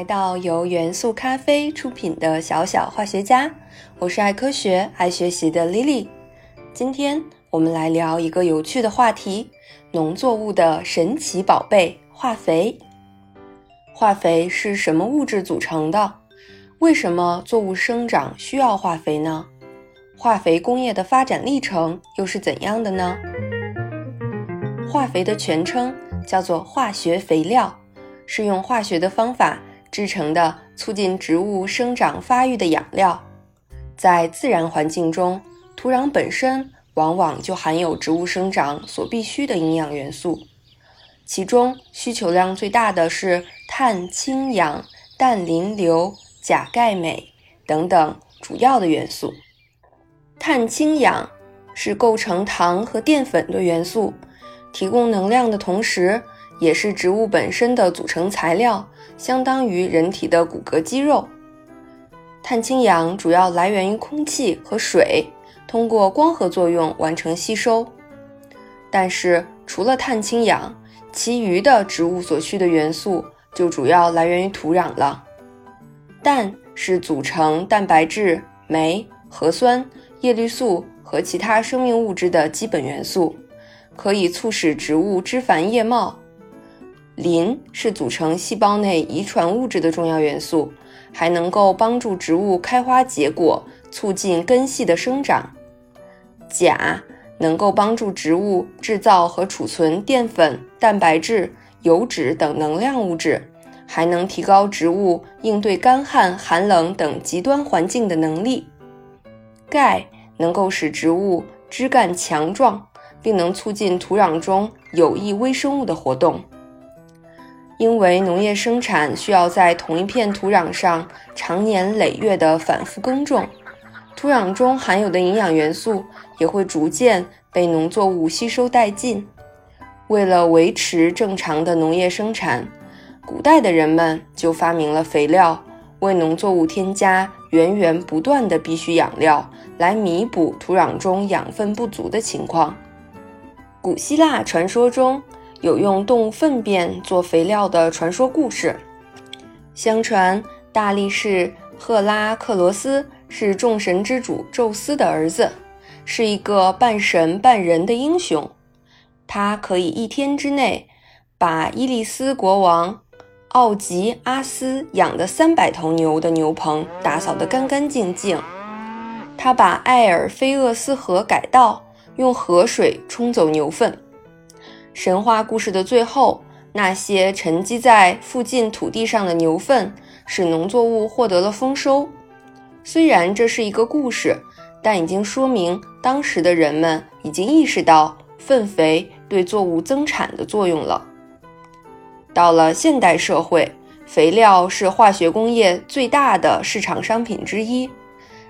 来到由元素咖啡出品的小小化学家，我是爱科学、爱学习的 Lily。今天我们来聊一个有趣的话题：农作物的神奇宝贝——化肥。化肥是什么物质组成的？为什么作物生长需要化肥呢？化肥工业的发展历程又是怎样的呢？化肥的全称叫做化学肥料。是用化学的方法制成的，促进植物生长发育的养料。在自然环境中，土壤本身往往就含有植物生长所必需的营养元素，其中需求量最大的是碳、氢、氧、氮、磷、硫、钾、钙、镁等等主要的元素。碳、氢、氧是构成糖和淀粉的元素，提供能量的同时。也是植物本身的组成材料，相当于人体的骨骼肌肉。碳、氢、氧主要来源于空气和水，通过光合作用完成吸收。但是，除了碳、氢、氧，其余的植物所需的元素就主要来源于土壤了。氮是组成蛋白质、酶、核酸、叶绿素和其他生命物质的基本元素，可以促使植物枝繁叶茂。磷是组成细胞内遗传物质的重要元素，还能够帮助植物开花结果，促进根系的生长。钾能够帮助植物制造和储存淀粉、蛋白质、油脂等能量物质，还能提高植物应对干旱、寒冷等极端环境的能力。钙能够使植物枝干强壮，并能促进土壤中有益微生物的活动。因为农业生产需要在同一片土壤上长年累月的反复耕种，土壤中含有的营养元素也会逐渐被农作物吸收殆尽。为了维持正常的农业生产，古代的人们就发明了肥料，为农作物添加源源不断的必需养料，来弥补土壤中养分不足的情况。古希腊传说中。有用动物粪便做肥料的传说故事。相传，大力士赫拉克罗斯是众神之主宙斯的儿子，是一个半神半人的英雄。他可以一天之内把伊利斯国王奥吉阿斯养的三百头牛的牛棚打扫得干干净净。他把埃尔菲厄斯河改道，用河水冲走牛粪。神话故事的最后，那些沉积在附近土地上的牛粪，使农作物获得了丰收。虽然这是一个故事，但已经说明当时的人们已经意识到粪肥对作物增产的作用了。到了现代社会，肥料是化学工业最大的市场商品之一，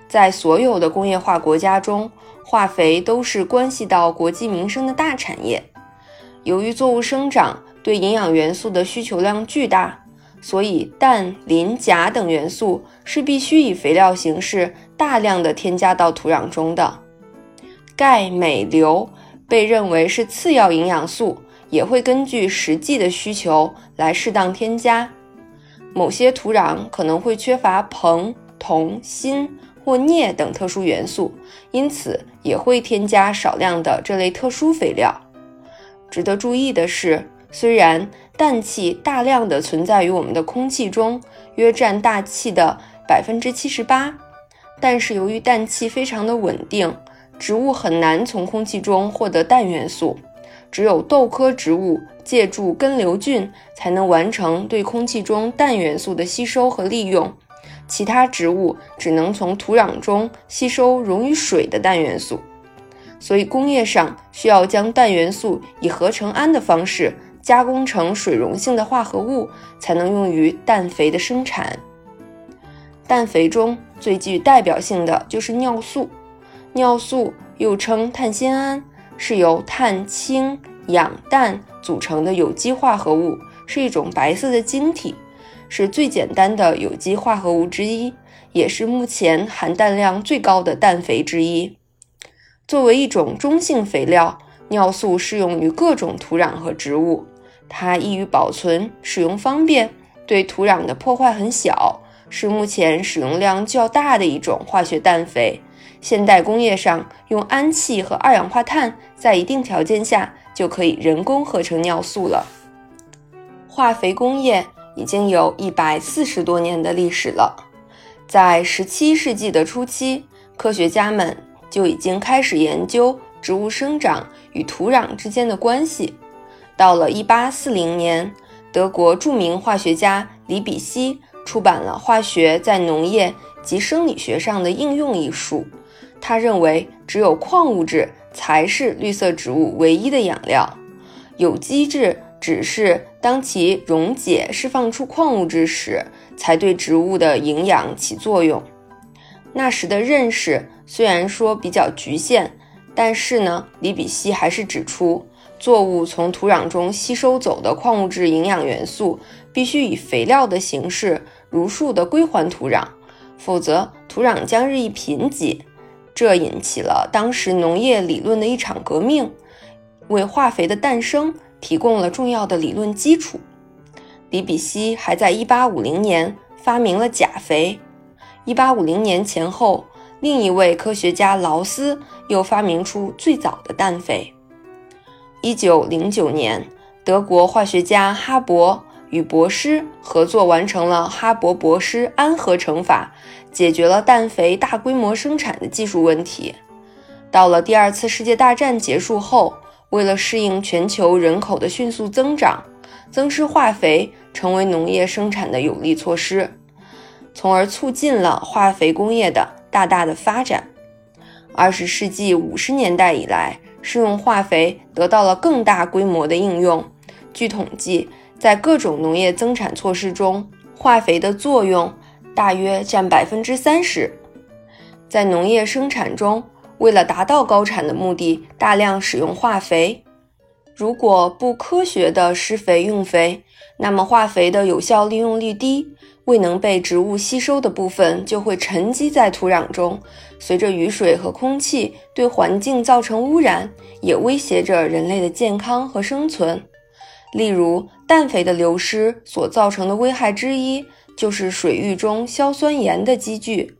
在所有的工业化国家中，化肥都是关系到国计民生的大产业。由于作物生长对营养元素的需求量巨大，所以氮、磷、钾等元素是必须以肥料形式大量的添加到土壤中的。钙、镁、硫被认为是次要营养素，也会根据实际的需求来适当添加。某些土壤可能会缺乏硼、铜、锌或镍等特殊元素，因此也会添加少量的这类特殊肥料。值得注意的是，虽然氮气大量的存在于我们的空气中，约占大气的百分之七十八，但是由于氮气非常的稳定，植物很难从空气中获得氮元素。只有豆科植物借助根瘤菌才能完成对空气中氮元素的吸收和利用，其他植物只能从土壤中吸收溶于水的氮元素。所以，工业上需要将氮元素以合成氨的方式加工成水溶性的化合物，才能用于氮肥的生产。氮肥中最具代表性的就是尿素。尿素又称碳酰胺，是由碳、氢、氧、氮组成的有机化合物，是一种白色的晶体，是最简单的有机化合物之一，也是目前含氮量最高的氮肥之一。作为一种中性肥料，尿素适用于各种土壤和植物。它易于保存，使用方便，对土壤的破坏很小，是目前使用量较大的一种化学氮肥。现代工业上用氨气和二氧化碳，在一定条件下就可以人工合成尿素了。化肥工业已经有一百四十多年的历史了，在十七世纪的初期，科学家们就已经开始研究植物生长与土壤之间的关系。到了一八四零年，德国著名化学家李比希出版了《化学在农业及生理学上的应用》一书。他认为，只有矿物质才是绿色植物唯一的养料，有机质。只是当其溶解释放出矿物质时，才对植物的营养起作用。那时的认识虽然说比较局限，但是呢，李比希还是指出，作物从土壤中吸收走的矿物质营养元素，必须以肥料的形式如数的归还土壤，否则土壤将日益贫瘠。这引起了当时农业理论的一场革命，为化肥的诞生。提供了重要的理论基础。李比希还在1850年发明了钾肥。1850年前后，另一位科学家劳斯又发明出最早的氮肥。1909年，德国化学家哈勃与博施合作完成了哈勃博施氨合成法，解决了氮肥大规模生产的技术问题。到了第二次世界大战结束后，为了适应全球人口的迅速增长，增施化肥成为农业生产的有力措施，从而促进了化肥工业的大大的发展。二十世纪五十年代以来，食用化肥得到了更大规模的应用。据统计，在各种农业增产措施中，化肥的作用大约占百分之三十。在农业生产中，为了达到高产的目的，大量使用化肥。如果不科学的施肥用肥，那么化肥的有效利用率低，未能被植物吸收的部分就会沉积在土壤中，随着雨水和空气对环境造成污染，也威胁着人类的健康和生存。例如，氮肥的流失所造成的危害之一，就是水域中硝酸盐的积聚。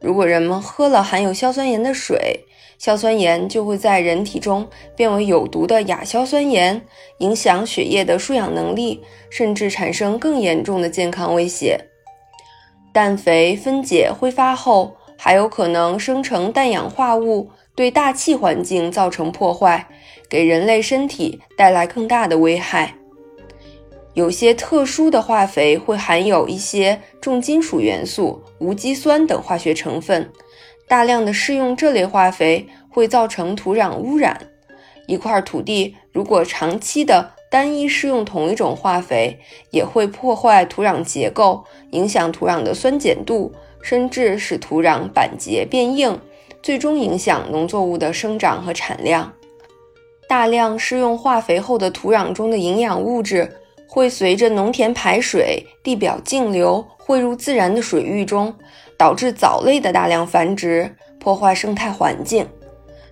如果人们喝了含有硝酸盐的水，硝酸盐就会在人体中变为有毒的亚硝酸盐，影响血液的输氧能力，甚至产生更严重的健康威胁。氮肥分解挥发后，还有可能生成氮氧化物，对大气环境造成破坏，给人类身体带来更大的危害。有些特殊的化肥会含有一些重金属元素、无机酸等化学成分，大量的施用这类化肥会造成土壤污染。一块土地如果长期的单一施用同一种化肥，也会破坏土壤结构，影响土壤的酸碱度，甚至使土壤板结变硬，最终影响农作物的生长和产量。大量施用化肥后的土壤中的营养物质。会随着农田排水、地表径流汇入自然的水域中，导致藻类的大量繁殖，破坏生态环境。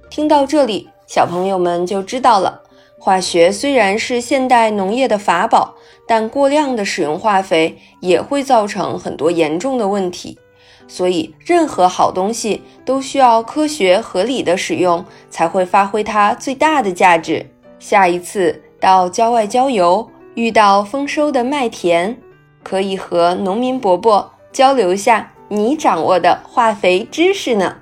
听到这里，小朋友们就知道了，化学虽然是现代农业的法宝，但过量的使用化肥也会造成很多严重的问题。所以，任何好东西都需要科学合理的使用，才会发挥它最大的价值。下一次到郊外郊游。遇到丰收的麦田，可以和农民伯伯交流下你掌握的化肥知识呢。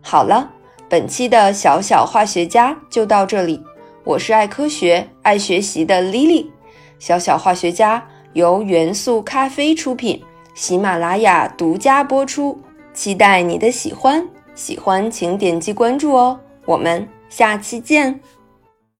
好了，本期的小小化学家就到这里。我是爱科学、爱学习的 Lily。小小化学家由元素咖啡出品，喜马拉雅独家播出。期待你的喜欢，喜欢请点击关注哦。我们下期见。